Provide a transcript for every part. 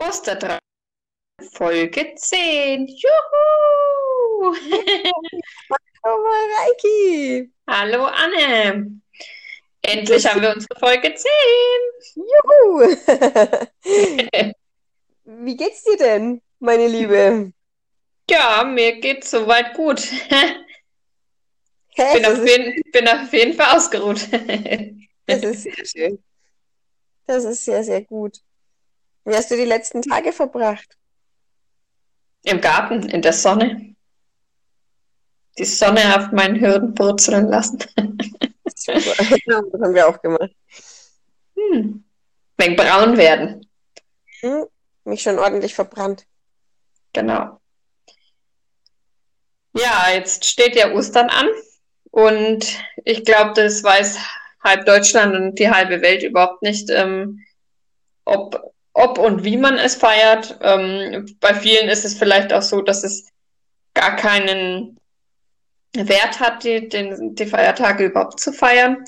Ostertraum, Folge 10. Juhu! Hallo Mareiki. Hallo Anne. Endlich haben wir unsere Folge 10. Juhu. Wie geht's dir denn, meine Liebe? Ja, mir geht's soweit gut. Hä, Bin auf jeden, bin auf jeden Fall ausgeruht. das ist sehr schön. Das ist sehr, sehr gut. Wie hast du die letzten Tage verbracht? Im Garten, in der Sonne. Die Sonne auf meinen Hürden brutzeln lassen. Super. Das haben wir auch gemacht. Hm. Wegen braun werden. Hm, mich schon ordentlich verbrannt. Genau. Ja, jetzt steht ja Ostern an und ich glaube, das weiß halb Deutschland und die halbe Welt überhaupt nicht, ähm, ob, ob und wie man es feiert. Ähm, bei vielen ist es vielleicht auch so, dass es gar keinen Wert hat, die, den, die Feiertage überhaupt zu feiern.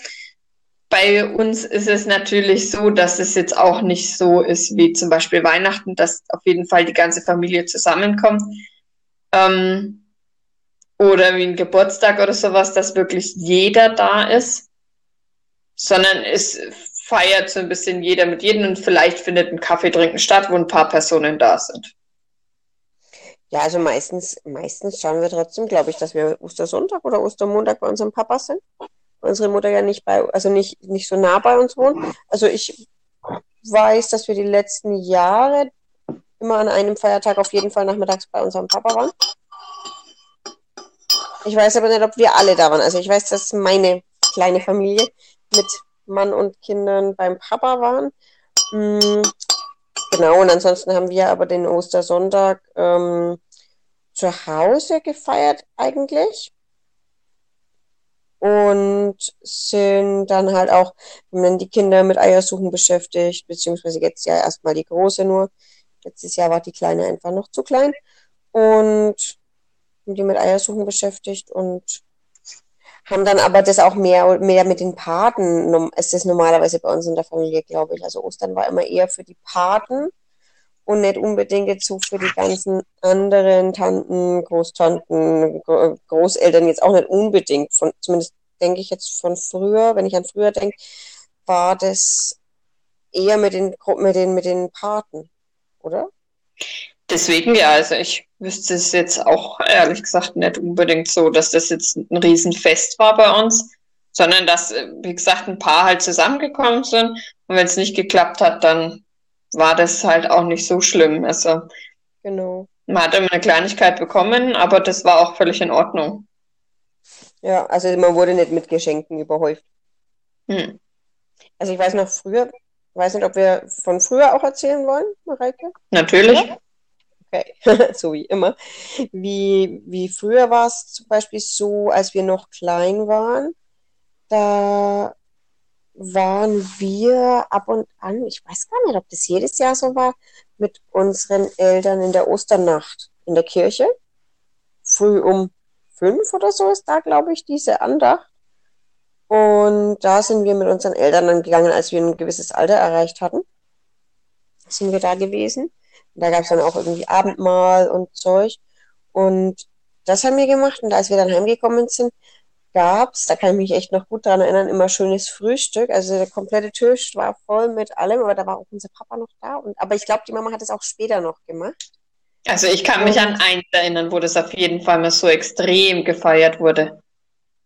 Bei uns ist es natürlich so, dass es jetzt auch nicht so ist wie zum Beispiel Weihnachten, dass auf jeden Fall die ganze Familie zusammenkommt. Ähm, oder wie ein Geburtstag oder sowas, dass wirklich jeder da ist, sondern es feiert so ein bisschen jeder mit jedem und vielleicht findet ein Kaffee trinken statt, wo ein paar Personen da sind. Ja, also meistens, meistens schauen wir trotzdem, glaube ich, dass wir Ostersonntag oder Ostermontag bei unserem Papa sind. Unsere Mutter ja nicht bei, also nicht, nicht so nah bei uns wohnt. Also ich weiß, dass wir die letzten Jahre immer an einem Feiertag auf jeden Fall nachmittags bei unserem Papa waren. Ich weiß aber nicht, ob wir alle da waren. Also ich weiß, dass meine kleine Familie mit Mann und Kindern beim Papa waren. Mm, Genau, und ansonsten haben wir aber den Ostersonntag ähm, zu Hause gefeiert eigentlich. Und sind dann halt auch, haben dann die Kinder mit Eiersuchen beschäftigt, beziehungsweise jetzt ja erstmal die Große nur. Letztes Jahr war die Kleine einfach noch zu klein. Und haben die mit Eiersuchen beschäftigt und haben dann aber das auch mehr, mehr mit den Paten. Ist normalerweise bei uns in der Familie, glaube ich. Also Ostern war immer eher für die Paten und nicht unbedingt jetzt so für die ganzen anderen Tanten, Großtanten, Gro- Großeltern jetzt auch nicht unbedingt. Von, zumindest denke ich jetzt von früher, wenn ich an früher denke, war das eher mit den, mit den, mit den Paten, oder? Deswegen ja, also ich wüsste es jetzt auch ehrlich gesagt nicht unbedingt so, dass das jetzt ein Riesenfest war bei uns, sondern dass, äh, wie gesagt, ein paar halt zusammengekommen sind. Und wenn es nicht geklappt hat, dann war das halt auch nicht so schlimm. Also Genau. man hat immer eine Kleinigkeit bekommen, aber das war auch völlig in Ordnung. Ja, also man wurde nicht mit Geschenken überhäuft. Hm. Also ich weiß noch früher, weiß nicht, ob wir von früher auch erzählen wollen, Mareike? Natürlich. Okay, so wie immer. Wie, wie früher war es zum Beispiel so, als wir noch klein waren, da waren wir ab und an, ich weiß gar nicht, ob das jedes Jahr so war, mit unseren Eltern in der Osternacht in der Kirche. Früh um fünf oder so ist da, glaube ich, diese Andacht. Und da sind wir mit unseren Eltern dann gegangen, als wir ein gewisses Alter erreicht hatten. Sind wir da gewesen. Und da gab es dann auch irgendwie Abendmahl und Zeug. Und das haben wir gemacht. Und als wir dann heimgekommen sind, gab's, da kann ich mich echt noch gut dran erinnern, immer schönes Frühstück. Also der komplette Tisch war voll mit allem, aber da war auch unser Papa noch da. Und, aber ich glaube, die Mama hat es auch später noch gemacht. Also ich kann mich an eins erinnern, wo das auf jeden Fall mal so extrem gefeiert wurde.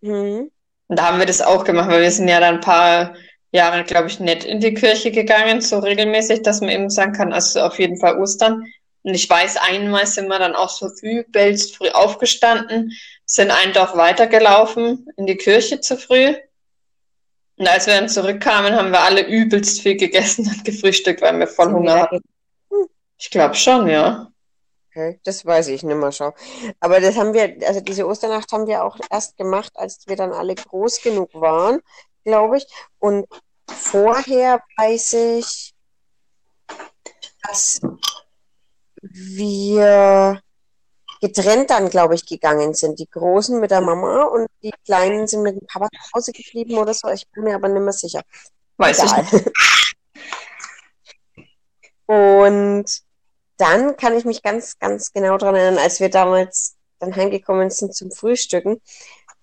mhm, Und da haben wir das auch gemacht, weil wir sind ja dann ein paar Jahre, glaube ich, nicht in die Kirche gegangen, so regelmäßig, dass man eben sagen kann, also auf jeden Fall Ostern. Und ich weiß, einmal sind wir dann auch so übelst früh aufgestanden, sind ein Dorf weitergelaufen in die Kirche zu früh. Und als wir dann zurückkamen, haben wir alle übelst viel gegessen und gefrühstückt, weil wir voll Hunger hatten. Ich glaube schon, ja. Okay, das weiß ich nicht mehr, schau. Aber das haben wir, also diese Osternacht haben wir auch erst gemacht, als wir dann alle groß genug waren, glaube ich. Und vorher weiß ich, dass wir getrennt dann, glaube ich, gegangen sind. Die Großen mit der Mama und die Kleinen sind mit dem Papa zu Hause geblieben oder so. Ich bin mir aber nicht mehr sicher. Weiß ich Egal. nicht. Und dann kann ich mich ganz, ganz genau daran erinnern, als wir damals dann heimgekommen sind zum Frühstücken,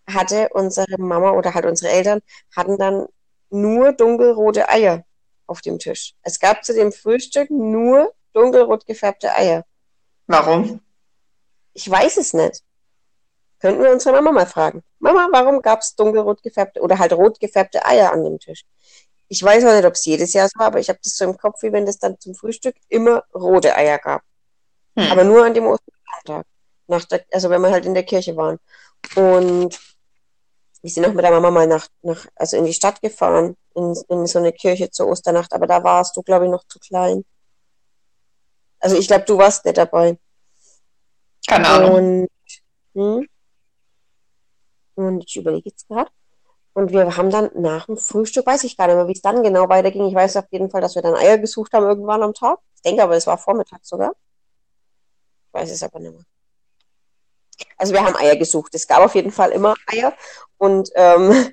hatte unsere Mama oder halt unsere Eltern hatten dann nur dunkelrote Eier auf dem Tisch. Es gab zu dem Frühstück nur dunkelrot gefärbte Eier. Warum? Ich weiß es nicht. Könnten wir unsere Mama mal fragen. Mama, warum gab es dunkelrot gefärbte oder halt rot gefärbte Eier an dem Tisch? Ich weiß auch nicht, ob es jedes Jahr so war, aber ich habe das so im Kopf, wie wenn das dann zum Frühstück immer rote Eier gab. Hm. Aber nur an dem Ostertag. Nach der, also wenn wir halt in der Kirche waren. Und wir sind auch mit der Mama mal nach, nach, also in die Stadt gefahren, in, in so eine Kirche zur Osternacht, aber da warst du, glaube ich, noch zu klein. Also ich glaube, du warst nicht dabei. Keine Ahnung. Und, hm? und ich überlege jetzt gerade. Und wir haben dann nach dem Frühstück, weiß ich gar nicht mehr, wie es dann genau weiterging. Ich weiß auf jeden Fall, dass wir dann Eier gesucht haben irgendwann am Tag. Ich denke aber, es war Vormittag sogar. Ich weiß es aber nicht mehr. Also wir haben Eier gesucht. Es gab auf jeden Fall immer Eier. Und ähm,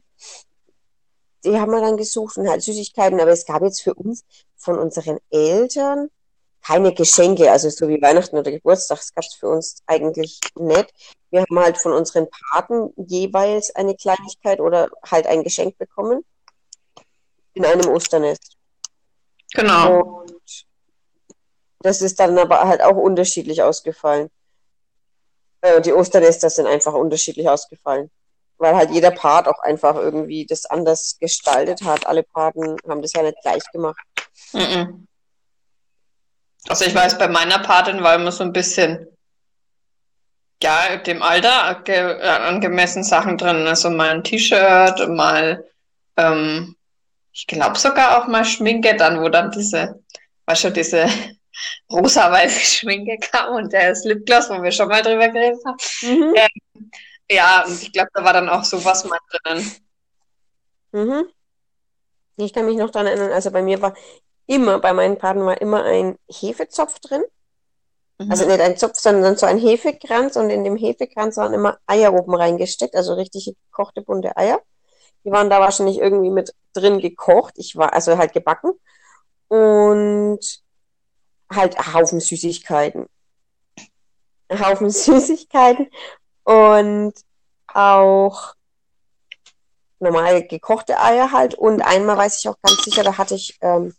die haben wir dann gesucht und halt Süßigkeiten. Aber es gab jetzt für uns von unseren Eltern keine Geschenke, also so wie Weihnachten oder Geburtstag, das gab es für uns eigentlich nicht. Wir haben halt von unseren Paten jeweils eine Kleinigkeit oder halt ein Geschenk bekommen in einem Osternest. Genau. Und das ist dann aber halt auch unterschiedlich ausgefallen. Äh, die Osternester sind einfach unterschiedlich ausgefallen. Weil halt jeder Part auch einfach irgendwie das anders gestaltet hat. Alle Paten haben das ja nicht gleich gemacht. Mm -mm. Also ich weiß, bei meiner Patin war immer so ein bisschen, ja, dem Alter äh, angemessen Sachen drin. Also mal ein T-Shirt, mal, ähm, ich glaube sogar auch mal Schminke dann, wo dann diese, weißt du, diese rosa-weiße Schminke kam und der Lipgloss, wo wir schon mal drüber geredet haben. Mhm. Ähm, ja, und ich glaube, da war dann auch sowas mal drinnen. Mhm. Ich kann mich noch daran erinnern, also bei mir war immer, bei meinen Paten war immer ein Hefezopf drin. Mhm. Also nicht ein Zopf, sondern so ein Hefekranz und in dem Hefekranz waren immer Eier oben reingesteckt, also richtig gekochte bunte Eier. Die waren da wahrscheinlich irgendwie mit drin gekocht. Ich war also halt gebacken und halt Haufen Süßigkeiten. Haufen Süßigkeiten und auch normal gekochte Eier halt. Und einmal weiß ich auch ganz sicher, da hatte ich ähm,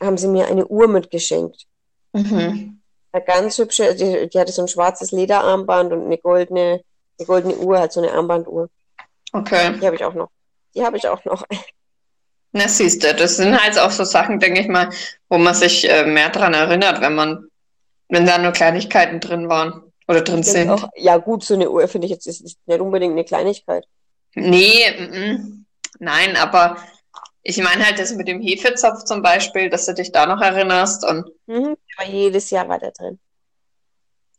haben sie mir eine Uhr mitgeschenkt. Mhm. Eine ganz hübsche, die, die, hatte so ein schwarzes Lederarmband und eine goldene, eine goldene Uhr, halt so eine Armbanduhr. Okay. Die habe ich auch noch. Die habe ich auch noch. Na, siehst du, das sind halt auch so Sachen, denke ich mal, wo man sich äh, mehr dran erinnert, wenn man, wenn da nur Kleinigkeiten drin waren oder drin sind. Auch, ja, gut, so eine Uhr finde ich jetzt ist nicht unbedingt eine Kleinigkeit. Nee, m -m. nein, aber ich meine halt das mit dem Hefezopf zum Beispiel, dass du dich da noch erinnerst. Und mhm, aber jedes Jahr war der drin.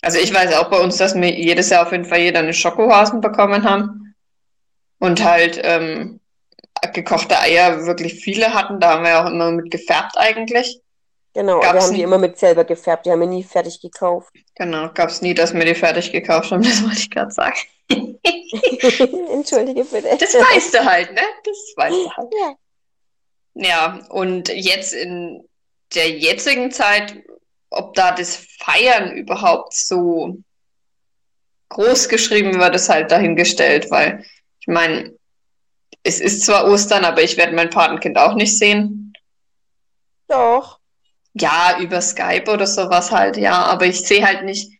Also ich weiß auch bei uns, dass wir jedes Jahr auf jeden Fall jeder eine Schokohasen bekommen haben. Und halt ähm, gekochte Eier wirklich viele hatten. Da haben wir auch immer mit gefärbt eigentlich. Genau, gab's wir haben nie, die immer mit selber gefärbt. Die haben wir nie fertig gekauft. Genau, gab es nie, dass wir die fertig gekauft haben. Das wollte ich gerade sagen. Entschuldige bitte. Das weißt du halt, ne? Das weißt du halt. Ja. Ja, und jetzt in der jetzigen Zeit, ob da das Feiern überhaupt so groß geschrieben wird, ist halt dahingestellt, weil ich meine, es ist zwar Ostern, aber ich werde mein Patenkind auch nicht sehen. Doch. Ja, über Skype oder sowas halt, ja, aber ich sehe halt nicht,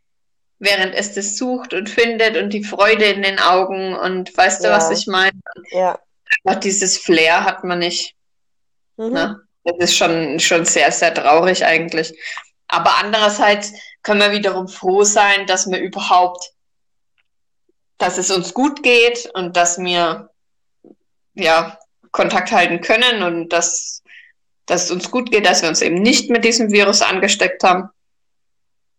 während es das sucht und findet und die Freude in den Augen und weißt du, was ich meine? Ja. Einfach dieses Flair hat man nicht. Mhm. Ne? Das ist schon, schon sehr, sehr traurig eigentlich. Aber andererseits können wir wiederum froh sein, dass wir überhaupt, dass es uns gut geht und dass wir ja Kontakt halten können und dass, dass es uns gut geht, dass wir uns eben nicht mit diesem Virus angesteckt haben.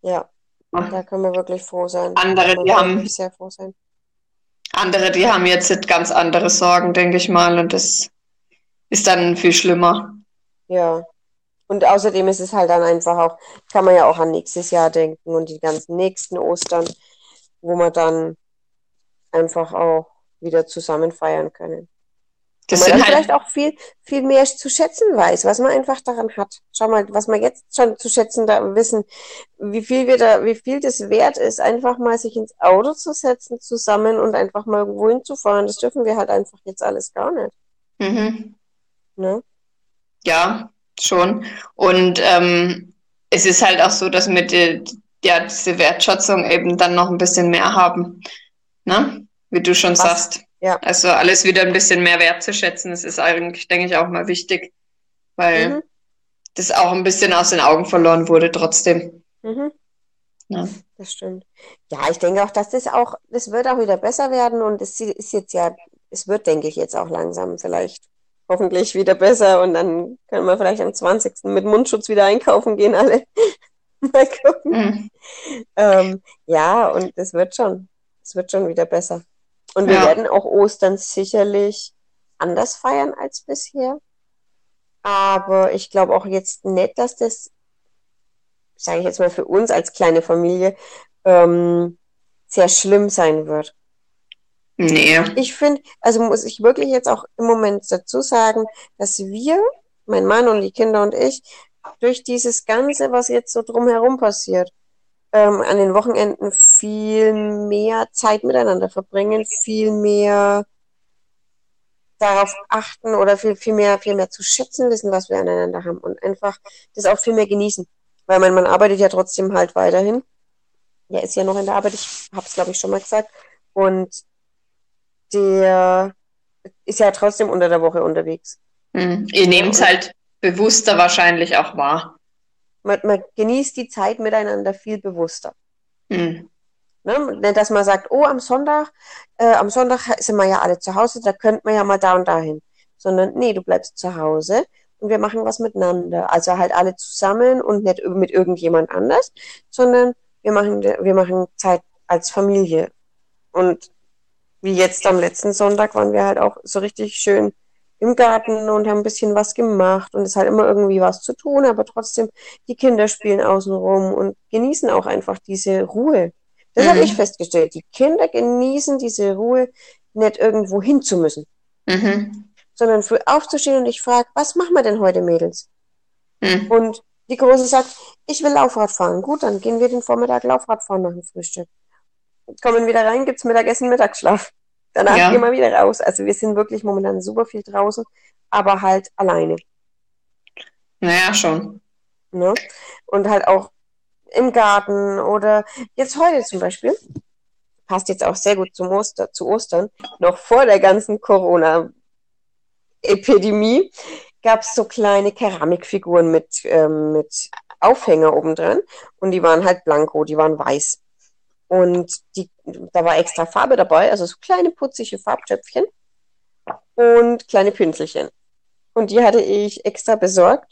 Ja, da können wir wirklich froh sein. Andere, die haben sehr froh sein. Andere, die haben jetzt ganz andere Sorgen, denke ich mal, und das ist dann viel schlimmer. Ja. Und außerdem ist es halt dann einfach auch, kann man ja auch an nächstes Jahr denken und die ganzen nächsten Ostern, wo man dann einfach auch wieder zusammen feiern können. Das man halt vielleicht auch viel, viel mehr zu schätzen weiß, was man einfach daran hat. Schau mal, was wir jetzt schon zu schätzen da wissen, wie viel wir da, wie viel das wert ist, einfach mal sich ins Auto zu setzen zusammen und einfach mal irgendwo hinzufahren. Das dürfen wir halt einfach jetzt alles gar nicht. Mhm. Ne? Ja, schon. Und ähm, es ist halt auch so, dass wir die, ja, diese Wertschätzung eben dann noch ein bisschen mehr haben. Ne? Wie du schon was? sagst. Ja. Also alles wieder ein bisschen mehr wertzuschätzen, das ist eigentlich, denke ich, auch mal wichtig, weil mhm. das auch ein bisschen aus den Augen verloren wurde trotzdem. Mhm. Ja. Das stimmt. Ja, ich denke auch, dass das auch, das wird auch wieder besser werden und es ist jetzt ja, es wird, denke ich, jetzt auch langsam vielleicht hoffentlich wieder besser und dann können wir vielleicht am 20. mit Mundschutz wieder einkaufen gehen, alle. Mal gucken. Mhm. Ähm, ja, und es wird schon, es wird schon wieder besser. Und wir ja. werden auch Ostern sicherlich anders feiern als bisher. Aber ich glaube auch jetzt nicht, dass das, sage ich jetzt mal für uns als kleine Familie, ähm, sehr schlimm sein wird. Nee. Ich finde, also muss ich wirklich jetzt auch im Moment dazu sagen, dass wir, mein Mann und die Kinder und ich, durch dieses Ganze, was jetzt so drumherum passiert, ähm, an den Wochenenden viel mehr Zeit miteinander verbringen, viel mehr darauf achten oder viel, viel mehr, viel mehr zu schätzen wissen, was wir aneinander haben und einfach das auch viel mehr genießen. Weil mein Mann arbeitet ja trotzdem halt weiterhin. Er ist ja noch in der Arbeit, ich habe es glaube ich schon mal gesagt. Und der ist ja trotzdem unter der Woche unterwegs. Mhm. Ihr nehmt es halt bewusster wahrscheinlich auch wahr man, man genießt die Zeit miteinander viel bewusster. Mhm. Ne? Dass man sagt, oh, am Sonntag, äh, am Sonntag sind wir ja alle zu Hause, da könnte man ja mal da und dahin. Sondern, nee, du bleibst zu Hause und wir machen was miteinander. Also halt alle zusammen und nicht mit irgendjemand anders, sondern wir machen, wir machen Zeit als Familie. Und wie jetzt am letzten Sonntag waren wir halt auch so richtig schön im Garten und haben ein bisschen was gemacht und es hat immer irgendwie was zu tun, aber trotzdem die Kinder spielen außenrum und genießen auch einfach diese Ruhe. Das mhm. habe ich festgestellt. Die Kinder genießen diese Ruhe, nicht irgendwo hin zu müssen, mhm. sondern früh aufzustehen und ich frage, was machen wir denn heute, Mädels? Mhm. Und die Große sagt, ich will Laufrad fahren. Gut, dann gehen wir den Vormittag Laufrad fahren nach dem Frühstück. Kommen wieder rein, gibt's Mittagessen, Mittagsschlaf. Danach ja. gehen wir wieder raus. Also wir sind wirklich momentan super viel draußen, aber halt alleine. Naja, schon. Ne? Und halt auch im Garten oder jetzt heute zum Beispiel. Passt jetzt auch sehr gut zum Oster, zu Ostern. Noch vor der ganzen Corona-Epidemie gab es so kleine Keramikfiguren mit, ähm, mit Aufhänger oben dran. Und die waren halt blanko, die waren weiß. Und die, da war extra Farbe dabei, also so kleine putzige Farbtöpfchen und kleine Pinselchen. Und die hatte ich extra besorgt.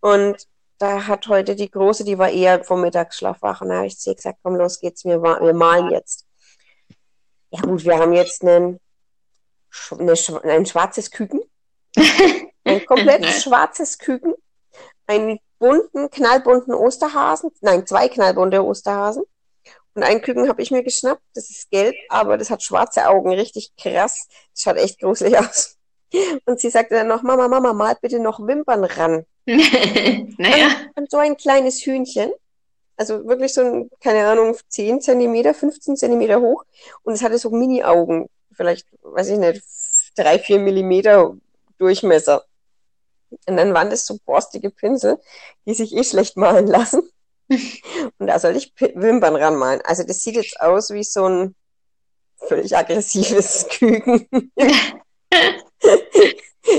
Und da hat heute die Große, die war eher vom Mittagsschlaf wach. Und da habe ich zu ihr gesagt, komm, los geht's, wir, wir malen jetzt. Ja gut, wir haben jetzt einen, eine, ein schwarzes Küken. Ein komplett schwarzes Küken. Einen bunten, knallbunten Osterhasen. Nein, zwei knallbunte Osterhasen. Und einen Küken habe ich mir geschnappt, das ist gelb, aber das hat schwarze Augen, richtig krass. Das schaut echt gruselig aus. Und sie sagte dann noch, Mama, Mama, mal bitte noch Wimpern ran. naja. Und, und so ein kleines Hühnchen, also wirklich so ein, keine Ahnung, 10 Zentimeter, 15 Zentimeter hoch. Und es hatte so Mini-Augen, vielleicht, weiß ich nicht, drei, vier Millimeter Durchmesser. Und dann waren das so borstige Pinsel, die sich eh schlecht malen lassen. Und da soll ich Wimpern ranmalen. Also das sieht jetzt aus wie so ein völlig aggressives Küken.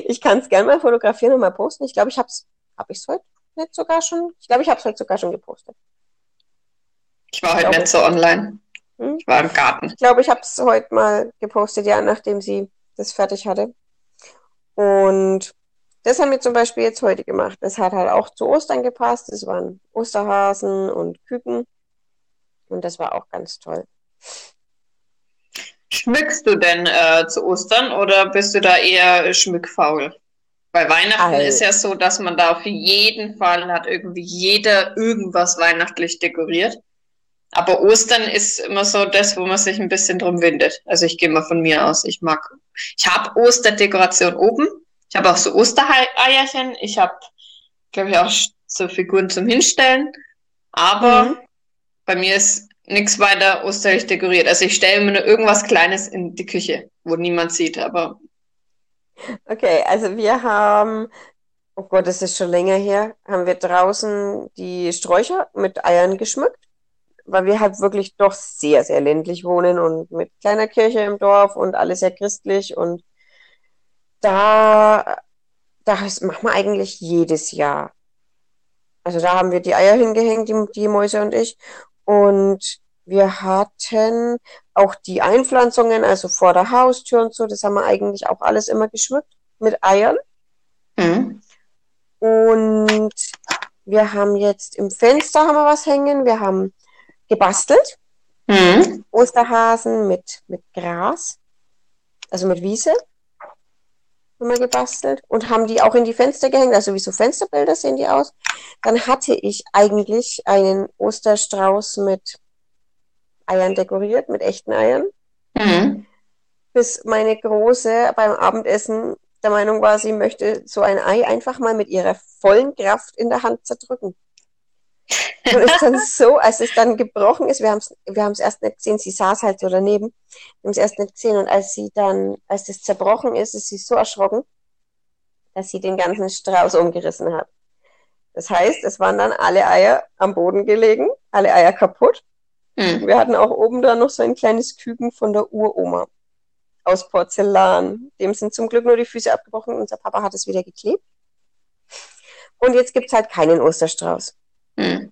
ich kann es gerne mal fotografieren und mal posten. Ich glaube, ich habe es, habe ich es heute nicht sogar schon? Ich glaube, ich habe es heute sogar schon gepostet. Ich war heute nicht so online. Hm? Ich war im Garten. Ich glaube, ich habe es heute mal gepostet, ja, nachdem sie das fertig hatte. Und das haben wir zum Beispiel jetzt heute gemacht. Das hat halt auch zu Ostern gepasst. Das waren Osterhasen und Küken. Und das war auch ganz toll. Schmückst du denn äh, zu Ostern oder bist du da eher schmückfaul? Bei Weihnachten also. ist ja so, dass man da auf jeden Fall hat irgendwie jeder irgendwas weihnachtlich dekoriert. Aber Ostern ist immer so das, wo man sich ein bisschen drum windet. Also ich gehe mal von mir aus. Ich mag, ich habe Osterdekoration oben. Ich habe auch so Ostereierchen. Ich habe, glaube ich, auch so Figuren zum Hinstellen. Aber mhm. bei mir ist nichts weiter osterlich dekoriert. Also ich stelle mir nur irgendwas Kleines in die Küche, wo niemand sieht. Aber Okay, also wir haben, oh Gott, das ist schon länger her, haben wir draußen die Sträucher mit Eiern geschmückt, weil wir halt wirklich doch sehr, sehr ländlich wohnen und mit kleiner Kirche im Dorf und alles sehr christlich und da, das machen wir eigentlich jedes Jahr. Also da haben wir die Eier hingehängt, die, die Mäuse und ich. Und wir hatten auch die Einpflanzungen, also vor der Haustür und so, das haben wir eigentlich auch alles immer geschmückt mit Eiern. Mhm. Und wir haben jetzt im Fenster haben wir was hängen. Wir haben gebastelt. Mhm. Osterhasen mit, mit Gras, also mit Wiese haben wir gebastelt und haben die auch in die Fenster gehängt, also wie so Fensterbilder sehen die aus. Dann hatte ich eigentlich einen Osterstrauß mit Eiern dekoriert, mit echten Eiern. Mhm. Bis meine Große beim Abendessen der Meinung war, sie möchte so ein Ei einfach mal mit ihrer vollen Kraft in der Hand zerdrücken. Und ist dann so, als es dann gebrochen ist, wir haben es wir haben's erst nicht gesehen, sie saß halt so daneben, wir haben es erst nicht gesehen und als sie dann, als es zerbrochen ist, ist sie so erschrocken, dass sie den ganzen Strauß umgerissen hat. Das heißt, es waren dann alle Eier am Boden gelegen, alle Eier kaputt. Mhm. Wir hatten auch oben da noch so ein kleines Küken von der Uroma aus Porzellan. Dem sind zum Glück nur die Füße abgebrochen. Unser Papa hat es wieder geklebt. Und jetzt gibt es halt keinen Osterstrauß. Mhm.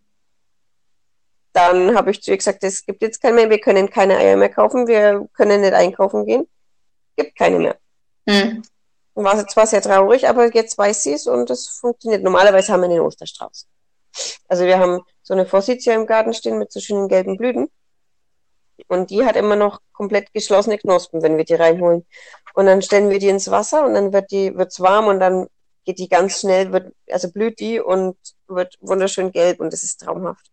Dann habe ich zu ihr gesagt, es gibt jetzt keinen mehr, wir können keine Eier mehr kaufen, wir können nicht einkaufen gehen. Gibt keine mehr. Mhm. War zwar sehr traurig, aber jetzt weiß sie es und es funktioniert. Normalerweise haben wir einen Osterstrauß. Also wir haben so eine Forsythia im Garten stehen mit so schönen gelben Blüten. Und die hat immer noch komplett geschlossene Knospen, wenn wir die reinholen. Und dann stellen wir die ins Wasser und dann wird die, wird's warm und dann geht die ganz schnell, wird, also blüht die und wird wunderschön gelb und das ist traumhaft.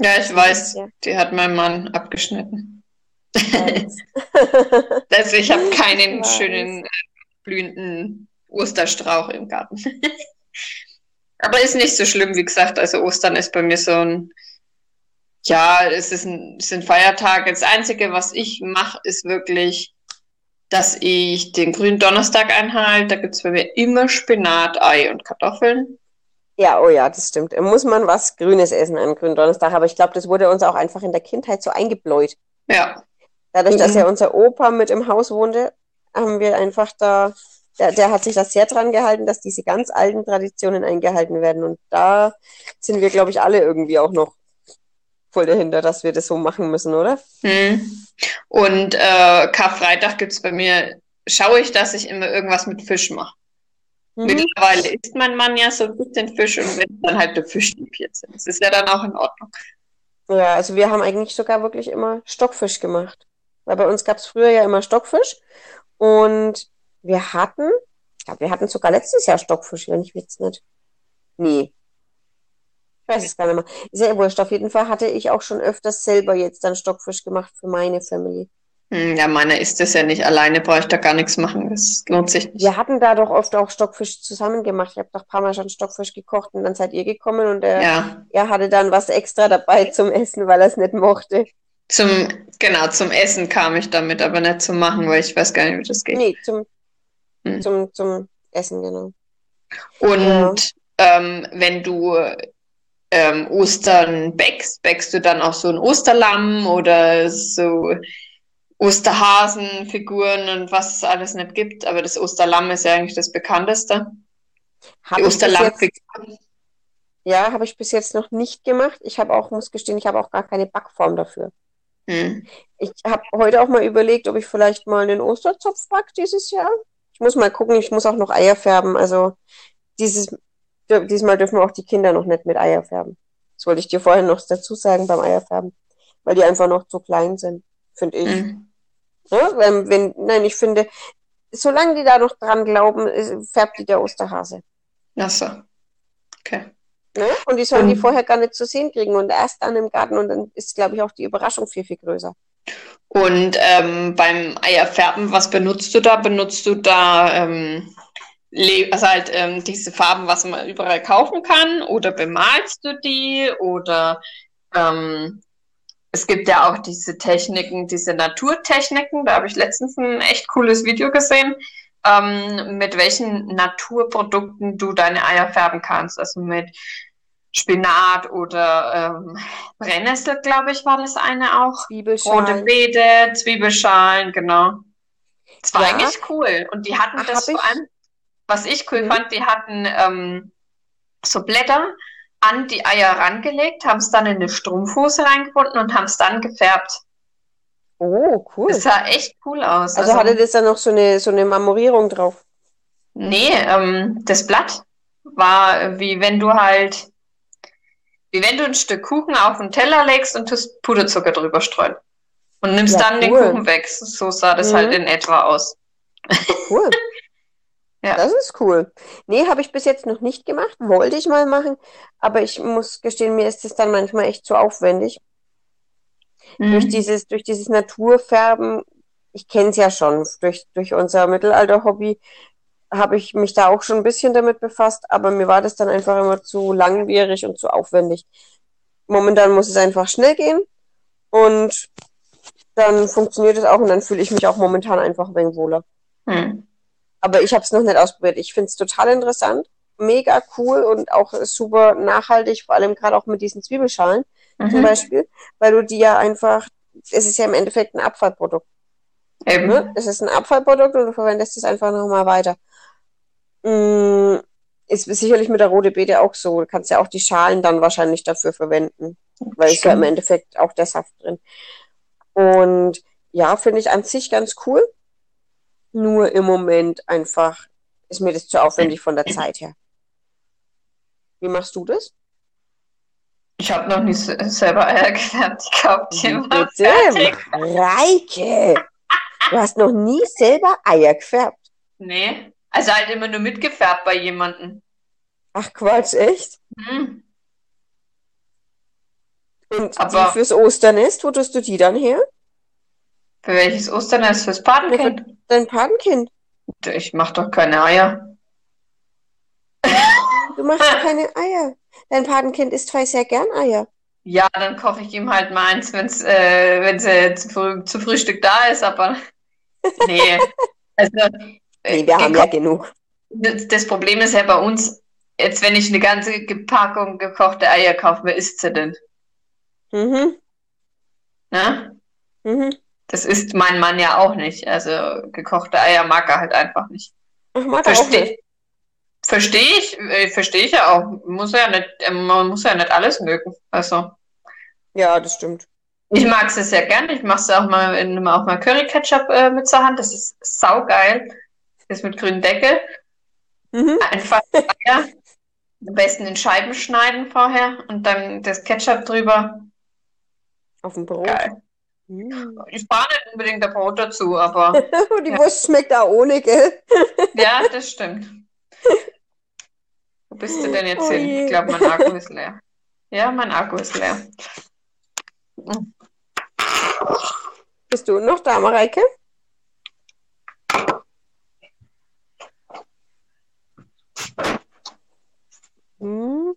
Ja, ich weiß, ja. die hat mein Mann abgeschnitten. also ich habe keinen schönen äh, blühenden Osterstrauch im Garten. Aber ist nicht so schlimm, wie gesagt. Also Ostern ist bei mir so ein, ja, es ist ein, es sind Feiertage. Das Einzige, was ich mache, ist wirklich dass ich den grünen Donnerstag einhalte. Da gibt es bei mir immer Spinat, Ei und Kartoffeln. Ja, oh ja, das stimmt. Muss man was Grünes essen am grünen Donnerstag, aber ich glaube, das wurde uns auch einfach in der Kindheit so eingebläut. Ja. Dadurch, dass mhm. ja unser Opa mit im Haus wohnte, haben wir einfach da, der, der hat sich das sehr dran gehalten, dass diese ganz alten Traditionen eingehalten werden. Und da sind wir, glaube ich, alle irgendwie auch noch voll dahinter, dass wir das so machen müssen, oder? Hm. Und äh, Karfreitag gibt es bei mir, schaue ich, dass ich immer irgendwas mit Fisch mache. Mhm. Mittlerweile isst mein Mann ja so ein bisschen Fisch und wenn dann halt der Fisch dipiert sind. Das ist ja dann auch in Ordnung. Ja, also wir haben eigentlich sogar wirklich immer Stockfisch gemacht. Weil bei uns gab es früher ja immer Stockfisch. Und wir hatten, ich glaube, wir hatten sogar letztes Jahr Stockfisch, wenn ich jetzt nicht. Nee, ich weiß es gar nicht mehr. Sehr wurscht. Auf jeden Fall hatte ich auch schon öfters selber jetzt dann Stockfisch gemacht für meine Family. Hm, ja, meine ist das ja nicht. Alleine brauche ich da gar nichts machen. Das lohnt sich nicht. Wir hatten da doch oft auch Stockfisch zusammen gemacht. Ich habe doch ein paar Mal schon Stockfisch gekocht und dann seid ihr gekommen und er, ja. er hatte dann was extra dabei zum Essen, weil er es nicht mochte. Zum, genau, zum Essen kam ich damit, aber nicht zum Machen, weil ich weiß gar nicht, wie das geht. Nee, zum, hm. zum, zum Essen, genau. Und ja. ähm, wenn du ähm, Ostern bäckst, bäckst du dann auch so ein Osterlamm oder so Osterhasenfiguren und was es alles nicht gibt. Aber das Osterlamm ist ja eigentlich das bekannteste. Hab Die Osterlammfiguren. Ja, habe ich bis jetzt noch nicht gemacht. Ich habe auch, muss gestehen, ich habe auch gar keine Backform dafür. Hm. Ich habe heute auch mal überlegt, ob ich vielleicht mal einen Osterzopf back dieses Jahr. Ich muss mal gucken, ich muss auch noch Eier färben. Also dieses diesmal dürfen auch die Kinder noch nicht mit Eier färben. Das wollte ich dir vorhin noch dazu sagen beim Eierfärben, weil die einfach noch zu klein sind, finde ich. Mhm. Ja, wenn, wenn, nein, ich finde, solange die da noch dran glauben, färbt die der Osterhase. Ach so. Okay. Ne? Und die sollen die Und- vorher gar nicht zu sehen kriegen und erst dann im Garten und dann ist, glaube ich, auch die Überraschung viel, viel größer. Und ähm, beim Eierfärben, was benutzt du da? Benutzt du da ähm, also halt ähm, diese Farben, was man überall kaufen kann? Oder bemalst du die? Oder ähm, es gibt ja auch diese Techniken, diese Naturtechniken. Da habe ich letztens ein echt cooles Video gesehen, ähm, mit welchen Naturprodukten du deine Eier färben kannst. Also mit Spinat oder ähm, Brennnessel, glaube ich, war das eine auch. Rote Zwiebelschalen. Beete, Zwiebelschalen, genau. Das war Ja. eigentlich cool. Und die hatten Ach, das vor allem, was ich cool Mhm. fand, die hatten ähm, so Blätter an die Eier rangelegt, haben es dann in eine Strumpfhose reingebunden und haben es dann gefärbt. Oh, cool. Das sah echt cool aus. Also hatte das dann noch so eine, so eine Marmorierung drauf. Nee, ähm, das Blatt war wie wenn du halt, wie wenn du ein Stück Kuchen auf den Teller legst und tust Puderzucker drüber streuen. Und nimmst Ja, dann den cool. Kuchen weg. So sah das Mhm. halt in etwa aus. Cool. Ja. Das ist cool. Nee, habe ich bis jetzt noch nicht gemacht. Wollte ich mal machen. Aber ich muss gestehen, mir ist es dann manchmal echt zu aufwendig. Durch Mhm. dieses, durch dieses Naturfärben, ich kenne es ja schon, durch, durch unser Mittelalter-Hobby habe ich mich da auch schon ein bisschen damit befasst, aber mir war das dann einfach immer zu langwierig und zu aufwendig. Momentan muss es einfach schnell gehen und dann funktioniert es auch und dann fühle ich mich auch momentan einfach ein wenig wohler. Hm. Aber ich habe es noch nicht ausprobiert. Ich finde es total interessant, mega cool und auch super nachhaltig, vor allem gerade auch mit diesen Zwiebelschalen zum Mhm. Beispiel, weil du die ja einfach, es ist ja im Endeffekt ein Abfallprodukt. Eben. Ne? Es ist ein Abfallprodukt und du verwendest es einfach nochmal weiter. Mm, Ist sicherlich mit der rote Beete auch so. Du kannst ja auch die Schalen dann wahrscheinlich dafür verwenden, weil es ja im. Endeffekt auch der Saft drin. Und ja, finde ich an sich ganz cool. Nur im Moment einfach ist mir das zu aufwendig von der Zeit her. Wie machst du das? Ich habe noch nie se- selber Eier gefärbt. Ich kaufe die Bitte? fertig. Reike! Du hast noch nie selber Eier gefärbt. Nee. Also halt immer nur mitgefärbt bei jemandem. Ach Quatsch, echt? Hm. Und Aber- die fürs Osternest, wo tust du die dann her? Für welches Osternest? Fürs Patenkind? Dein Patenkind. Ich mach doch keine Eier. Du machst keine Eier. Dein Patenkind isst zwar sehr gern Eier. Ja, dann koche ich ihm halt mal eins, wenn's, äh, wenn sie zu, früh, zu Frühstück da ist, aber nee. Also, äh, Nee, wir haben ja genug. das, das Problem ist ja bei uns, jetzt wenn ich eine ganze Packung gekochte Eier kaufe, wer isst sie denn? Mhm. Ne? Mhm. Das isst mein Mann ja auch nicht. Also gekochte Eier mag er halt einfach nicht. Ach, mag er auch Verstehe nicht. versteh ich, äh, verstehe ich ja auch. Muss ja nicht, äh, man muss ja nicht alles mögen. Also, Ja, das stimmt. ich mag es sehr gerne. Ich mache es auch mal, in, auch mal Curry Ketchup äh, mit zur Hand. Das ist saugeil. Das mit grünem Deckel. Mhm. Einfach Eier. Am besten in Scheiben schneiden vorher und dann das Ketchup drüber. Auf dem Brot. Geil. Mhm. Ich fahre nicht unbedingt der Brot dazu, aber Die Ja. Wurst schmeckt auch ohne, gell? ja, das stimmt. Wo bist du denn jetzt Oh hin? je. Ich glaube, mein Akku ist leer. Ja, mein Akku ist leer. Bist du noch da, Mareike? Hm.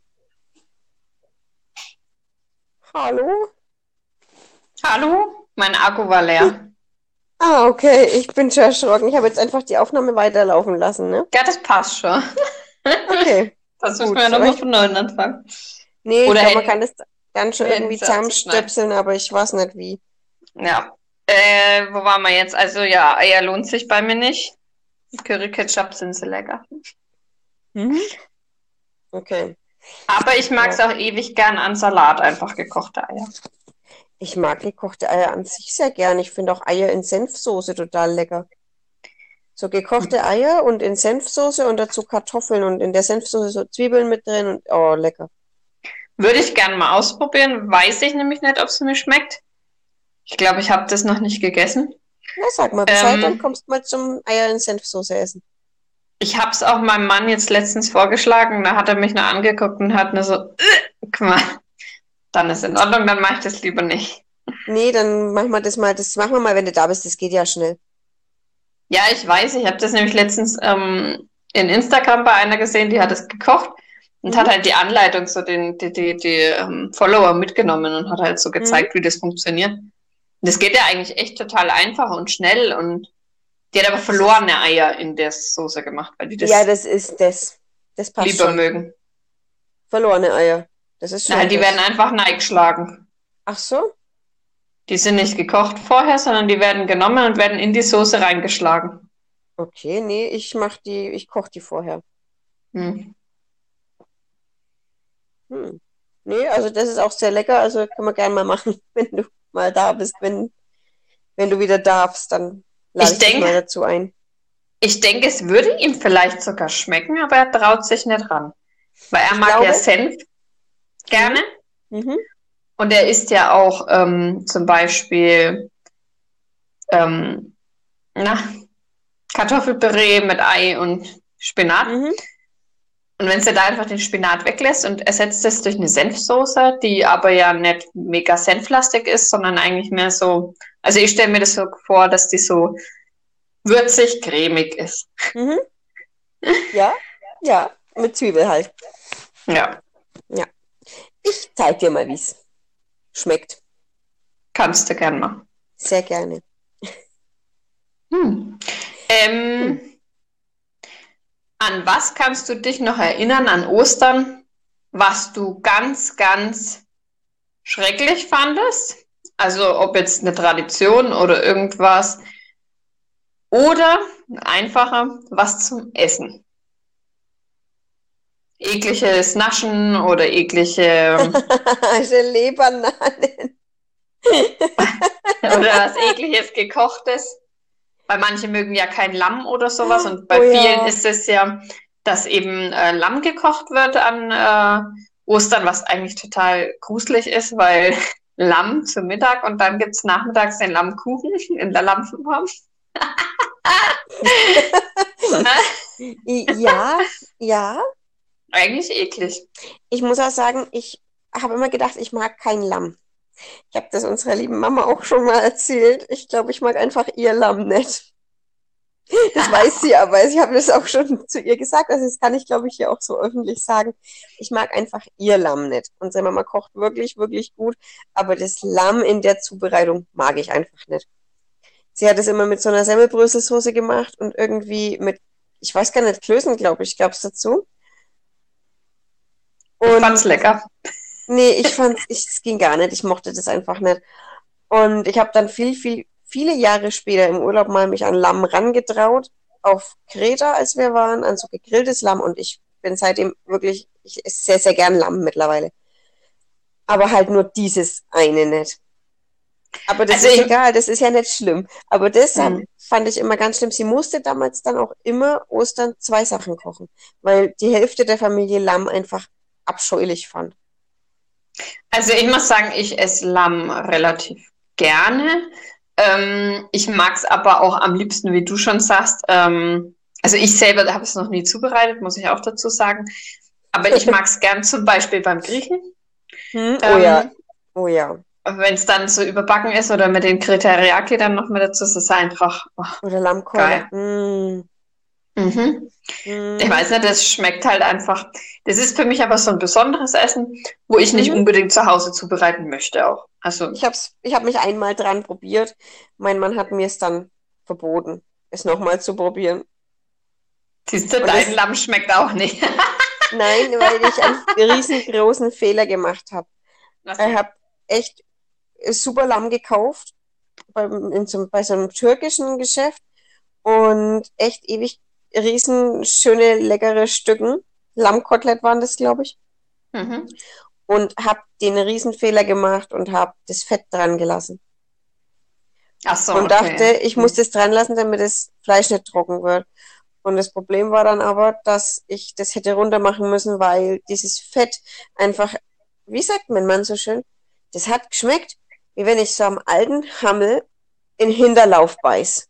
Hallo? Hallo? Mein Akku war leer. Ah, okay. Ich bin schon erschrocken. Ich habe jetzt einfach die Aufnahme weiterlaufen lassen, ne? Ja, das passt schon. Okay. Das müssen wir ja nochmal von neuem anfangen. Nee, Oder ich glaube, man kann das dann schon irgendwie zusammenstöpseln, aber ich weiß nicht wie. Ja. Äh, wo waren wir jetzt? Also ja, Eier lohnt sich bei mir nicht. Curry Ketchup sind sie lecker. Mhm. Okay. Aber ich mag es auch ewig gern an Salat, einfach gekochte Eier. Ich mag gekochte Eier an sich sehr gern. Ich finde auch Eier in Senfsoße total lecker. So gekochte Eier und in Senfsoße und dazu Kartoffeln und in der Senfsoße so Zwiebeln mit drin und oh, lecker. Würde ich gern mal ausprobieren. Weiß ich nämlich nicht, ob es mir schmeckt. Ich glaube, ich habe das noch nicht gegessen. Na, sag mal Bescheid, Ähm. dann kommst du mal zum Eier in Senfsoße essen. Ich habe es auch meinem Mann jetzt letztens vorgeschlagen, da hat er mich nur angeguckt und hat nur so, äh, guck mal, dann ist in Ordnung, dann mache ich das lieber nicht. Nee, dann machen wir das mal, das machen wir mal, wenn du da bist, das geht ja schnell. Ja, ich weiß, ich habe das nämlich letztens ähm, in Instagram bei einer gesehen, die hat es gekocht und Mhm. hat halt die Anleitung, so den, die, die, die ähm, Follower mitgenommen und hat halt so gezeigt, wie das funktioniert. Und das geht ja eigentlich echt total einfach und schnell und die hat aber verlorene Eier in der Soße gemacht, weil die das, Ja, das ist das. Das passt lieber schon. mögen. Verlorene Eier. Das ist. Ja, die werden einfach neigeschlagen. Ach so? Die sind nicht gekocht vorher, sondern die werden genommen und werden in die Soße reingeschlagen. Okay, nee, ich mach die, ich koche die vorher. Hm. Hm. Nee, also das ist auch sehr lecker, also können wir gerne mal machen, wenn du mal da bist, wenn, wenn du wieder darfst, dann lade Ich ich dich denk- mal dazu ein. Ich denke, es würde ihm vielleicht sogar schmecken, aber er traut sich nicht ran. Weil er Ich mag glaube- ja Senf gerne. Mhm. Und er isst ja auch ähm, zum Beispiel ähm, na, Kartoffelpüree mit Ei und Spinat. Mhm. Und wenn du da einfach den Spinat weglässt und ersetzt es durch eine Senfsoße, die aber ja nicht mega senflastig ist, sondern eigentlich mehr so, also ich stelle mir das so vor, dass die so würzig, cremig ist. Mhm. Ja, ja, mit Zwiebel halt. Ja, Ich zeig dir mal, wie's schmeckt. kannst du gern machen. Sehr gerne. Hm. Ähm, an was kannst du dich noch erinnern an Ostern, was du ganz, ganz schrecklich fandest? Also ob jetzt eine Tradition oder irgendwas. Oder einfacher, was zum Essen. Ekliges Naschen oder eklige Gelee-Bananen. oder was ekliges gekochtes. Weil manche mögen ja kein Lamm oder sowas und bei Oh ja. vielen ist es ja, dass eben äh, Lamm gekocht wird an äh, Ostern, was eigentlich total gruselig ist, weil Lamm zu Mittag und dann gibt's nachmittags den Lammkuchen in der Lammform. Ja, ja. Eigentlich eklig. Ich muss auch sagen, ich habe immer gedacht, ich mag kein Lamm. Ich habe das unserer lieben Mama auch schon mal erzählt. Ich glaube, ich mag einfach ihr Lamm nicht. Das weiß sie aber. Ich habe das auch schon zu ihr gesagt. Also das kann ich, glaube ich, hier auch so öffentlich sagen. Ich mag einfach ihr Lamm nicht. Unsere Mama kocht wirklich, wirklich gut. Aber das Lamm in der Zubereitung mag ich einfach nicht. Sie hat es immer mit so einer Semmelbröselsoße gemacht und irgendwie mit, ich weiß gar nicht, Klößen, glaube ich, gab es dazu. Ich Und fand's lecker. Nee, ich fand ich, es ging gar nicht. Ich mochte das einfach nicht. Und ich habe dann viel, viel, viele Jahre später im Urlaub mal mich an Lamm rangetraut, auf Kreta, als wir waren, an so gegrilltes Lamm. Und ich bin seitdem wirklich, ich esse sehr, sehr gern Lamm mittlerweile. Aber halt nur dieses eine nicht. Aber das Also ist ich- egal, das ist ja nicht schlimm. Aber deshalb Mhm. fand ich immer ganz schlimm. Sie musste damals dann auch immer Ostern zwei Sachen kochen, weil die Hälfte der Familie Lamm einfach abscheulich fand. Also ich muss sagen, ich esse Lamm relativ gerne. Ähm, ich mag es aber auch am liebsten, wie du schon sagst. Ähm, also ich selber habe es noch nie zubereitet, muss ich auch dazu sagen. Aber ich mag es gern zum Beispiel beim Griechen. Hm? Oh Ähm, ja, oh ja. Wenn es dann so überbacken ist oder mit den Kriteriaki dann noch mit dazu, ist es einfach. Oh, Oder Lammkeule. Mm, mhm. mm. Ich weiß nicht, das schmeckt halt einfach. Das ist für mich aber so ein besonderes Essen, wo ich nicht Mhm. unbedingt zu Hause zubereiten möchte auch. Also Ich hab's, ich hab mich einmal dran probiert. Mein Mann hat mir es dann verboten, es nochmal zu probieren. siehst du, Und dein das- Lamm schmeckt auch nicht. Nein, weil ich einen riesengroßen Fehler gemacht habe. Ich habe echt super Lamm gekauft beim, in so, bei so einem türkischen Geschäft und echt ewig riesen schöne leckere Stücken. Lammkotelett waren das, glaube ich. Mhm. Und habe den Riesenfehler gemacht und habe das Fett dran gelassen. Ach so, und okay. dachte, ich muss das dran lassen, damit das Fleisch nicht trocken wird. Und das Problem war dann aber, dass ich das hätte runter machen müssen, weil dieses Fett einfach, wie sagt mein Mann so schön, das hat geschmeckt, wie wenn ich so am alten Hammel in Hinterlauf beiß.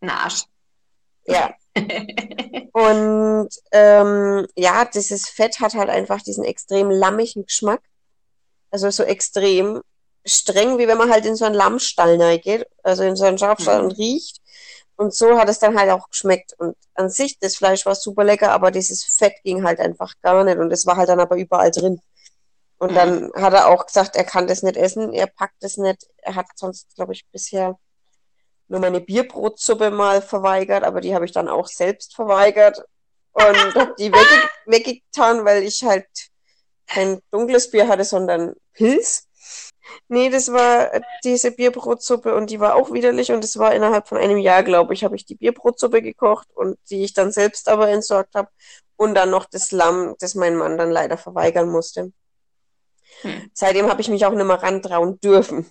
Na, Arsch. Ja, Und ähm, ja, dieses Fett hat halt einfach diesen extrem lammigen Geschmack. Also so extrem streng, wie wenn man halt in so einen Lammstall geht, also in so einen Schafstall Mhm. und riecht. Und so hat es dann halt auch geschmeckt. Und an sich, das Fleisch war super lecker, aber dieses Fett ging halt einfach gar nicht. Und es war halt dann aber überall drin. Und Mhm. dann hat er auch gesagt, er kann das nicht essen, er packt es nicht. Er hat sonst, glaube ich, bisher nur meine Bierbrotsuppe mal verweigert, aber die habe ich dann auch selbst verweigert und habe die wegge weggetan, weil ich halt kein dunkles Bier hatte, sondern Pilz. Nee, das war diese Bierbrotsuppe und die war auch widerlich und es war innerhalb von einem Jahr, glaube ich, habe ich die Bierbrotsuppe gekocht und die ich dann selbst aber entsorgt habe und dann noch das Lamm, das mein Mann dann leider verweigern musste. Hm. Seitdem habe ich mich auch nicht mehr rantrauen dürfen.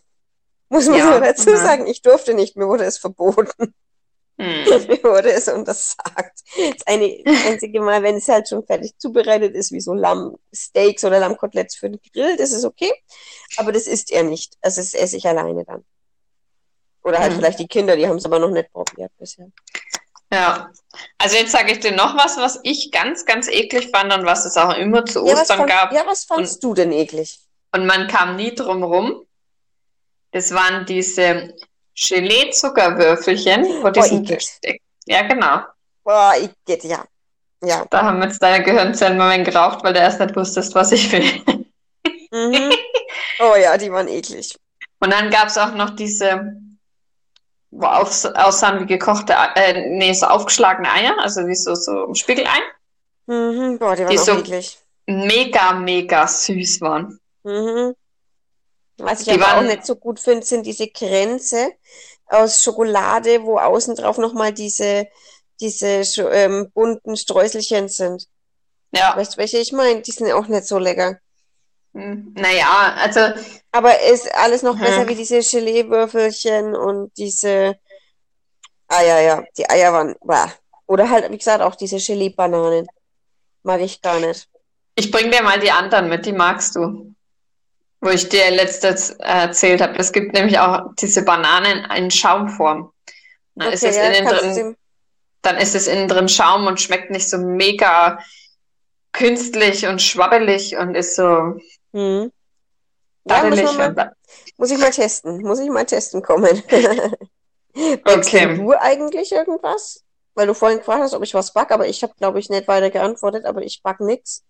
Muss man Ja, so dazu sagen, ich durfte nicht, mir wurde es verboten. Hm. Mir wurde es untersagt. Das eine einzige Mal, wenn es halt schon fertig zubereitet ist, wie so Lammsteaks oder Lammkoteletts für den Grill, das ist okay. Aber das isst er nicht. Also das esse ich alleine dann. Oder halt Hm. vielleicht die Kinder, die haben es aber noch nicht probiert bisher. Ja, also jetzt sage ich dir noch was, was ich ganz, ganz eklig fand und was es auch immer zu Ja, Ostern fand, gab ja, was fandst du denn eklig? und man kam nie drum rum. Das waren diese Gelee-Zuckerwürfelchen, wo diesen Igitt. Ja, genau. Boah, ich geht, ja. Ja. Da haben jetzt deine Gehirnzellen mal geraucht, weil du erst nicht wusstest, was ich will. Mhm. Oh ja, die waren eklig. Und dann gab es auch noch diese, wo aus, aussahen wie gekochte, äh, nee, so aufgeschlagene Eier, also wie so, so ein Spiegelei, Mhm. Boah, die waren Die auch so- eklig. mega, mega süß waren. Mhm. Was ich Die aber auch nicht so gut finde, sind diese Kränze aus Schokolade, wo außen drauf nochmal diese, diese ähm, bunten Streuselchen sind. Ja, Weißt du, welche ich meine? Die sind auch nicht so lecker. hm, naja, also, Aber ist alles noch Mhm. besser wie diese Gelee-Würfelchen und diese Eier, ja. Die Eier waren, bah. Oder halt, wie gesagt, auch diese Gelee-Bananen. Mag ich gar nicht. ich bring dir mal die anderen mit, die magst du. Wo ich dir letztes äh, erzählt habe. Es gibt nämlich auch diese Bananen in Schaumform. Dann ist Okay, es ja, innen drin, dann ist es innen drin Schaum und schmeckt nicht so mega künstlich und schwabbelig und ist so hm. Ja, muss mal, muss ich mal testen. Muss ich mal testen kommen. Okay. du eigentlich irgendwas? Weil du vorhin gefragt hast, ob ich was back, aber ich habe, glaube ich, nicht weiter geantwortet, aber ich back nix.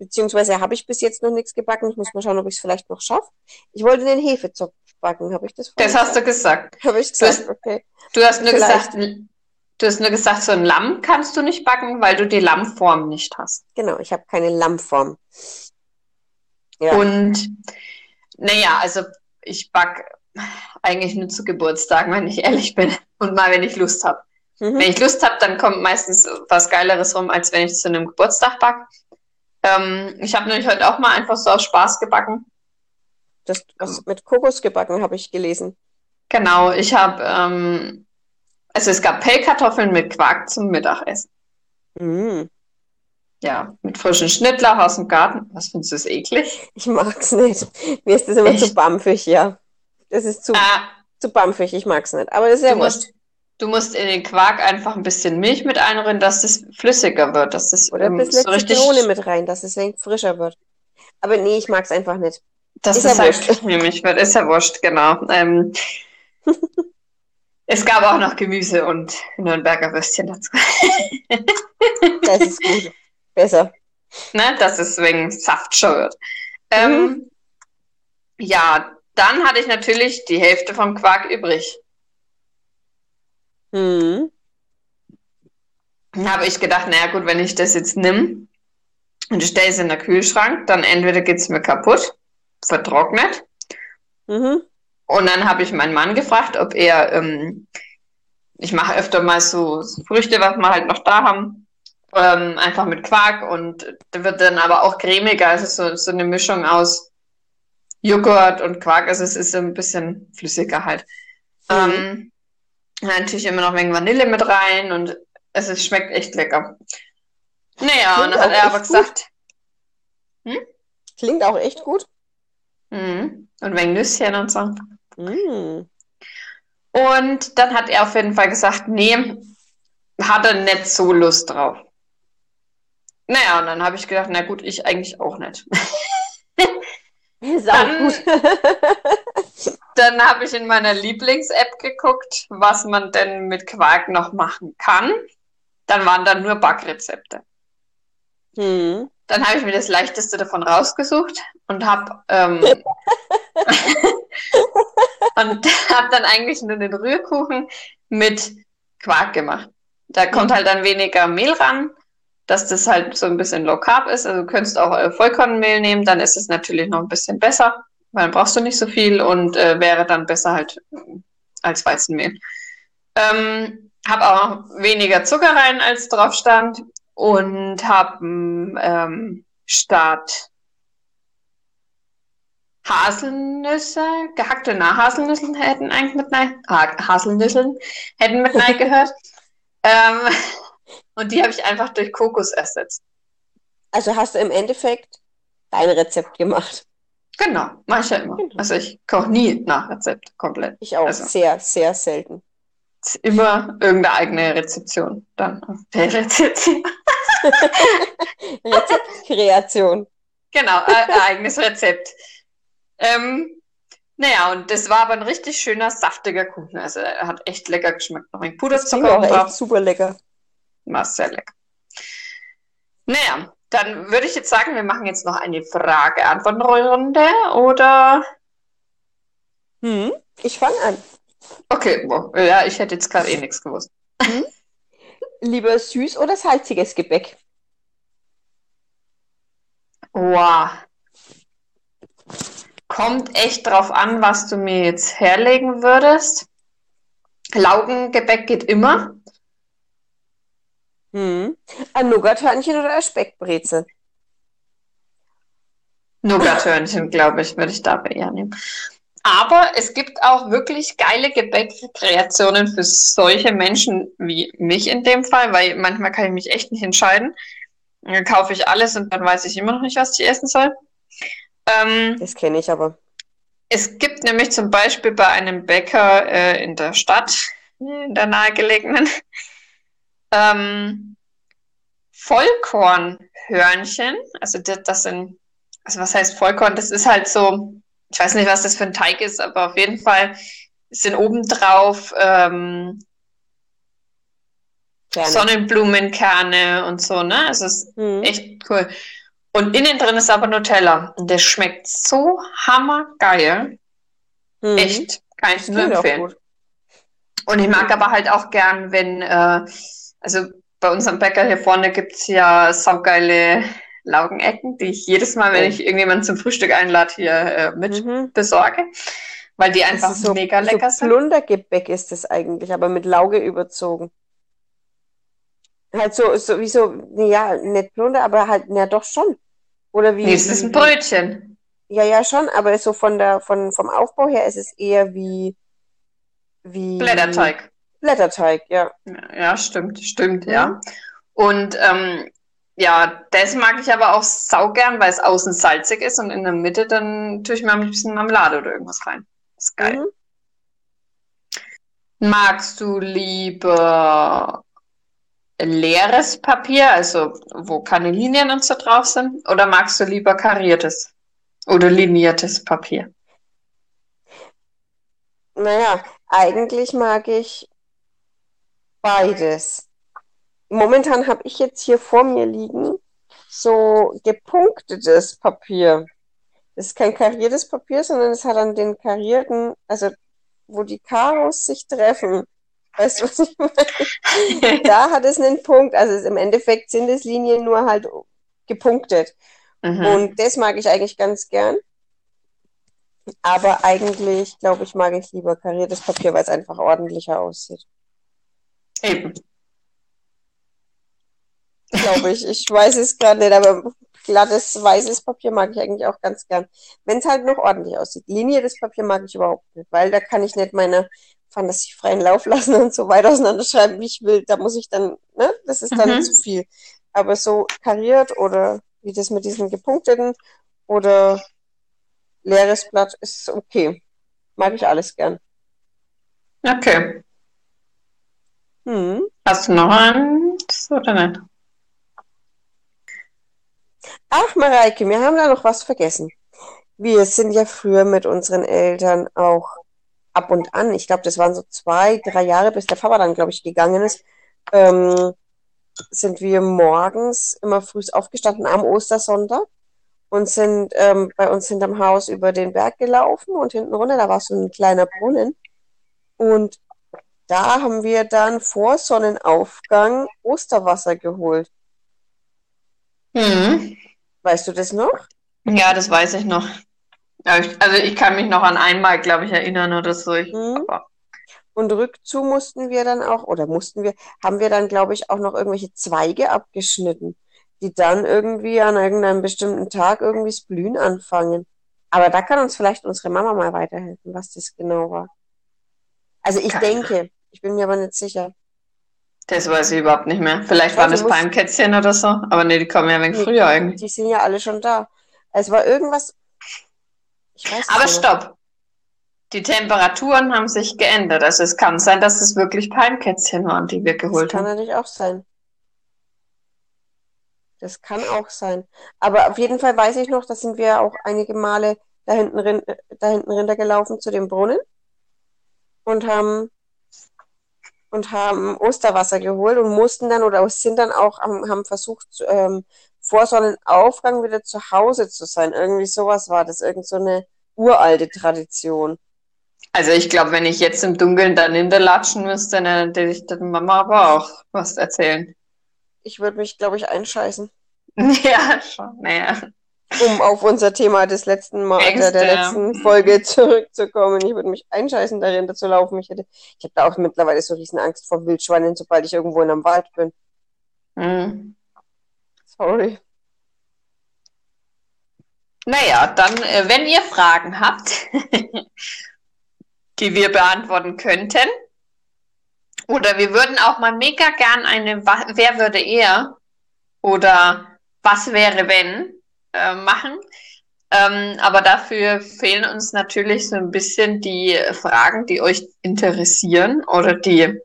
Beziehungsweise habe ich bis jetzt noch nichts gebacken. Ich muss mal schauen, ob ich es vielleicht noch schaffe. Ich wollte den Hefezopf backen. Habe ich das Das vorhin hast du gesagt. gesagt? Habe ich Du hast- gesagt, okay. Du hast nur Vielleicht. gesagt, du hast nur gesagt, so ein Lamm kannst du nicht backen, weil du die Lammform nicht hast. Genau, ich habe keine Lammform. Ja. Und naja, also ich back eigentlich nur zu Geburtstagen, wenn ich ehrlich bin. Und mal, wenn ich Lust habe. Mhm. Wenn ich Lust habe, dann kommt meistens was Geileres rum, als wenn ich zu einem Geburtstag back. Ähm, ich habe nämlich heute auch mal einfach so aus Spaß gebacken. Das, was mit Kokos gebacken, habe ich gelesen. Genau, ich habe, ähm, also es gab Pellkartoffeln mit Quark zum Mittagessen. Mm. Ja, mit frischen Schnittlauch aus dem Garten. Was findest du das eklig? Ich mag's nicht. Mir ist das immer Echt? zu bampfig, ja. Das ist zu, Ah, zu bampfig, ich mag's nicht. Aber das ist ja wurscht. Du musst in den Quark einfach ein bisschen Milch mit einrühren, dass das flüssiger wird, dass das Oder ein ähm, bisschen so richtig, Zitrone mit rein, dass es frischer wird. Aber nee, ich mag's einfach nicht. dass Ist es ja halt wurscht. cremig wird. Ist ja wurscht, genau. Ähm, es gab auch noch Gemüse und Nürnberger Würstchen dazu. Das ist gut. Besser. ne, dass es wegen Saft schon wird. Ähm, ja, dann hatte ich natürlich die Hälfte vom Quark übrig. Hm. Dann habe ich gedacht, naja gut, wenn ich das jetzt nimm und stelle es in den Kühlschrank, dann entweder geht's mir kaputt, vertrocknet. Mhm. Und dann habe ich meinen Mann gefragt, ob er, ähm, ich mache öfter mal so Früchte, was wir halt noch da haben, ähm, einfach mit Quark und der wird dann aber auch cremiger, also so, so eine Mischung aus Joghurt und Quark, also es ist ein bisschen flüssiger halt. Mhm. Ähm, natürlich immer noch wegen Vanille mit rein und es ist, schmeckt echt lecker. Naja, Klingt und dann hat er aber gesagt, Klingt auch echt gut. mhm, und wegen Nüsschen und so. Mm. Und dann hat er auf jeden Fall gesagt, nee, hatte nicht so Lust drauf. Naja, und dann habe ich gedacht, na gut, ich eigentlich auch nicht. Dann-. Dann habe ich in meiner Lieblings-App geguckt, was man denn mit Quark noch machen kann. Dann waren da nur Backrezepte. hm. Dann habe ich mir das leichteste davon rausgesucht und habe ähm, und habe dann eigentlich nur den Rührkuchen mit Quark gemacht. Da kommt halt dann weniger Mehl ran, dass das halt so ein bisschen low carb ist. Also du könntest auch äh, Vollkornmehl nehmen, dann ist es natürlich noch ein bisschen besser, weil dann brauchst du nicht so viel und äh, wäre dann besser halt äh, als Weizenmehl. Ähm, habe auch weniger Zucker rein, als drauf stand und habe ähm, statt Haselnüsse, gehackte Haselnüsse hätten eigentlich mit rein, ha Haselnüsseln hätten mit rein gehört. ähm, und die habe ich einfach durch Kokos ersetzt. Also hast du im Endeffekt dein Rezept gemacht. Genau, mache ich ja immer. Genau. Also ich koche nie nach Rezept komplett. Ich auch Also. sehr, sehr selten. Immer irgendeine eigene Rezeption dann. Rezeption. Rezeptkreation. Genau, äh, ein eigenes Rezept. Ähm, naja, und das war aber ein richtig schöner, saftiger Kuchen. Also er hat echt lecker geschmeckt. Noch ein Puderzucker drauf. super lecker. Lecker. Naja, dann würde ich jetzt sagen, wir machen jetzt noch eine Frage-Antwort-Runde oder? Hm. Ich fange an. Okay, boah, ja, ich hätte jetzt gerade eh nichts gewusst. Lieber süß oder salziges Gebäck? Wow. Kommt echt drauf an, was du mir jetzt herlegen würdest. Laugengebäck geht immer. Hm. Ein Nougathörnchen oder ein Speckbrezel? Nougathörnchen, glaube ich, würde ich dabei eher nehmen. Aber es gibt auch wirklich geile Gebäckkreationen für solche Menschen wie mich in dem Fall, weil manchmal kann ich mich echt nicht entscheiden. Dann kaufe ich alles und dann weiß ich immer noch nicht, was ich essen soll. Ähm, Das kenne ich aber. es gibt nämlich zum Beispiel bei einem Bäcker äh, in der Stadt, in der nahegelegenen, ähm, Vollkornhörnchen. Also das, das sind, also was heißt Vollkorn? Das ist halt so, ich weiß nicht, was das für ein Teig ist, aber auf jeden Fall sind obendrauf ähm, Gerne. Sonnenblumenkerne und so, ne? Also es ist Hm. echt cool. Und innen drin ist aber Nutella. Und der schmeckt so hammergeil. Hm. Echt. Kann ich nur empfehlen. Und ich mag aber halt auch gern, wenn, äh, also bei unserem Bäcker hier vorne gibt's ja saugeile Laugenecken, die ich jedes Mal, wenn Oh. ich irgendjemanden zum Frühstück einlade, hier äh, mit Mhm. besorge, weil die einfach so, mega lecker so sind. Plundergebäck ist das eigentlich, aber mit Lauge überzogen. Halt so, so wie so, ja, nicht Plunder, aber halt, ja doch schon. Oder wie, Nee, es ist ein Brötchen. Ja, ja, schon, aber so von der, von, vom Aufbau her ist es eher wie, wie Blätterteig. Blätterteig, ja. Ja, ja, stimmt, stimmt, Mhm. ja. Und ähm, ja, das mag ich aber auch saugern, weil es außen salzig ist und in der Mitte dann tue ich mir ein bisschen Marmelade oder irgendwas rein. ist geil. Mhm. Magst du lieber leeres Papier, also wo keine Linien und so drauf sind, oder magst du lieber kariertes oder liniertes Papier? Naja, eigentlich mag ich beides. Momentan habe ich jetzt hier vor mir liegen so gepunktetes Papier. Das ist kein kariertes Papier, sondern es hat an den karierten, also wo die Karos sich treffen. Weißt du, was ich meine? Da hat es einen Punkt. Also im Endeffekt sind es Linien nur halt gepunktet. Mhm. Und das mag ich eigentlich ganz gern. Aber eigentlich, glaube ich, mag ich lieber kariertes Papier, weil es einfach ordentlicher aussieht. Eben. Glaube ich. Ich weiß es gerade nicht, aber glattes, weißes Papier mag ich eigentlich auch ganz gern. Wenn es halt noch ordentlich aussieht. Liniertes Papier mag ich überhaupt nicht, weil da kann ich nicht meine Fantasie freien Lauf lassen und so weit auseinanderschreiben, wie ich will. Da muss ich dann, ne? Das ist dann Mhm. zu viel. Aber so kariert oder wie das mit diesen gepunkteten oder leeres Blatt ist okay. Mag ich alles gern. Okay. Hm. Hast du noch eins oder nicht? Ach, Mareike, wir haben da noch was vergessen. Wir sind ja früher mit unseren Eltern auch ab und an, ich glaube, das waren so zwei, drei Jahre, bis der Papa dann, glaube ich, gegangen ist, ähm, sind wir morgens immer früh aufgestanden am Ostersonntag und sind ähm, bei uns hinterm Haus über den Berg gelaufen und hinten runter, da war so ein kleiner Brunnen. Und da haben wir dann vor Sonnenaufgang Osterwasser geholt. Mhm. Weißt du das noch? Ja, das weiß ich noch. Also ich kann mich noch an einmal, glaube ich, erinnern oder so. Ich, mhm. Und rückzu mussten wir dann auch, oder mussten wir, haben wir dann, glaube ich, auch noch irgendwelche Zweige abgeschnitten, die dann irgendwie an irgendeinem bestimmten Tag irgendwie das Blühen anfangen. Aber da kann uns vielleicht unsere Mama mal weiterhelfen, was das genau war. Also ich denke, ich bin mir aber nicht sicher. Das weiß ich überhaupt nicht mehr. Vielleicht waren das Palmkätzchen oder so, aber nee, die kommen ja ein wenig nee, früher eigentlich. Die sind ja alle schon da. Es war irgendwas. Ich weiß aber stopp. Die Temperaturen haben sich geändert. Also es kann sein, dass es wirklich Palmkätzchen waren, die wir geholt haben. Das kann natürlich auch sein. Das kann auch sein. Aber auf jeden Fall weiß ich noch, da sind wir auch einige Male da hinten, da hinten runtergelaufen zu dem Brunnen und haben und haben Osterwasser geholt und mussten dann oder sind dann auch haben versucht ähm, vor Sonnenaufgang wieder zu Hause zu sein. Irgendwie sowas war das, irgend so eine uralte Tradition. Also ich glaube, wenn ich jetzt im Dunkeln dann hinterlatschen müsste, dann hätte ich der Mama aber auch was erzählen. Ich würde mich, glaube ich, einscheißen. Ja, schon, naja. Um auf unser Thema des letzten Mal, Ängste, der letzten Folge zurückzukommen. Ich würde mich einscheißen, darin zu laufen. Ich hätte, ich habe da auch mittlerweile so riesen Angst vor Wildschweinen, sobald ich irgendwo in einem Wald bin. Mhm. Sorry. Naja, dann, äh, wenn ihr Fragen habt, die wir beantworten könnten. Oder wir würden auch mal mega gern eine Wer würde eher oder Was wäre wenn äh, machen. Ähm, aber dafür fehlen uns natürlich so ein bisschen die Fragen, die euch interessieren oder die,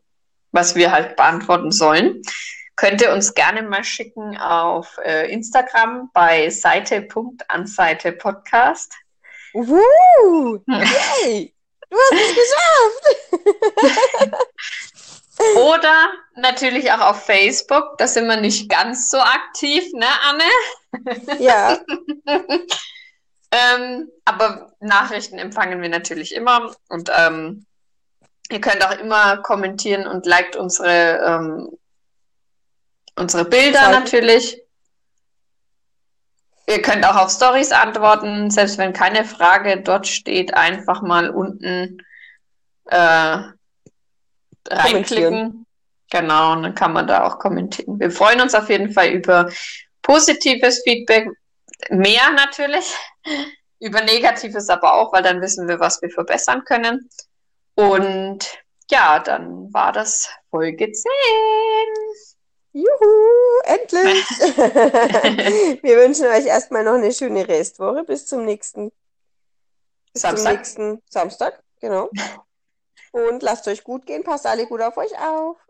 was wir halt beantworten sollen. Könnt ihr uns gerne mal schicken auf äh, Instagram bei seite.anseite-podcast. Uh, yay! Du hast es geschafft! Oder natürlich auch auf Facebook. Da sind wir nicht ganz so aktiv, ne, Anne? Ja. ähm, aber Nachrichten empfangen wir natürlich immer. Und ähm, ihr könnt auch immer kommentieren und liked unsere, ähm, unsere Bilder Zeiten. natürlich. Ihr könnt auch auf Stories antworten, selbst wenn keine Frage dort steht, einfach mal unten äh, reinklicken. Genau, und dann kann man da auch kommentieren. Wir freuen uns auf jeden Fall über positives Feedback, mehr natürlich, über negatives aber auch, weil dann wissen wir, was wir verbessern können. Und ja, dann war das Folge 10. Juhu, endlich! Wir wünschen euch erstmal noch eine schöne Restwoche. Bis zum nächsten bis Samstag. Zum nächsten Samstag, genau. Und lasst euch gut gehen, passt alle gut auf euch auf.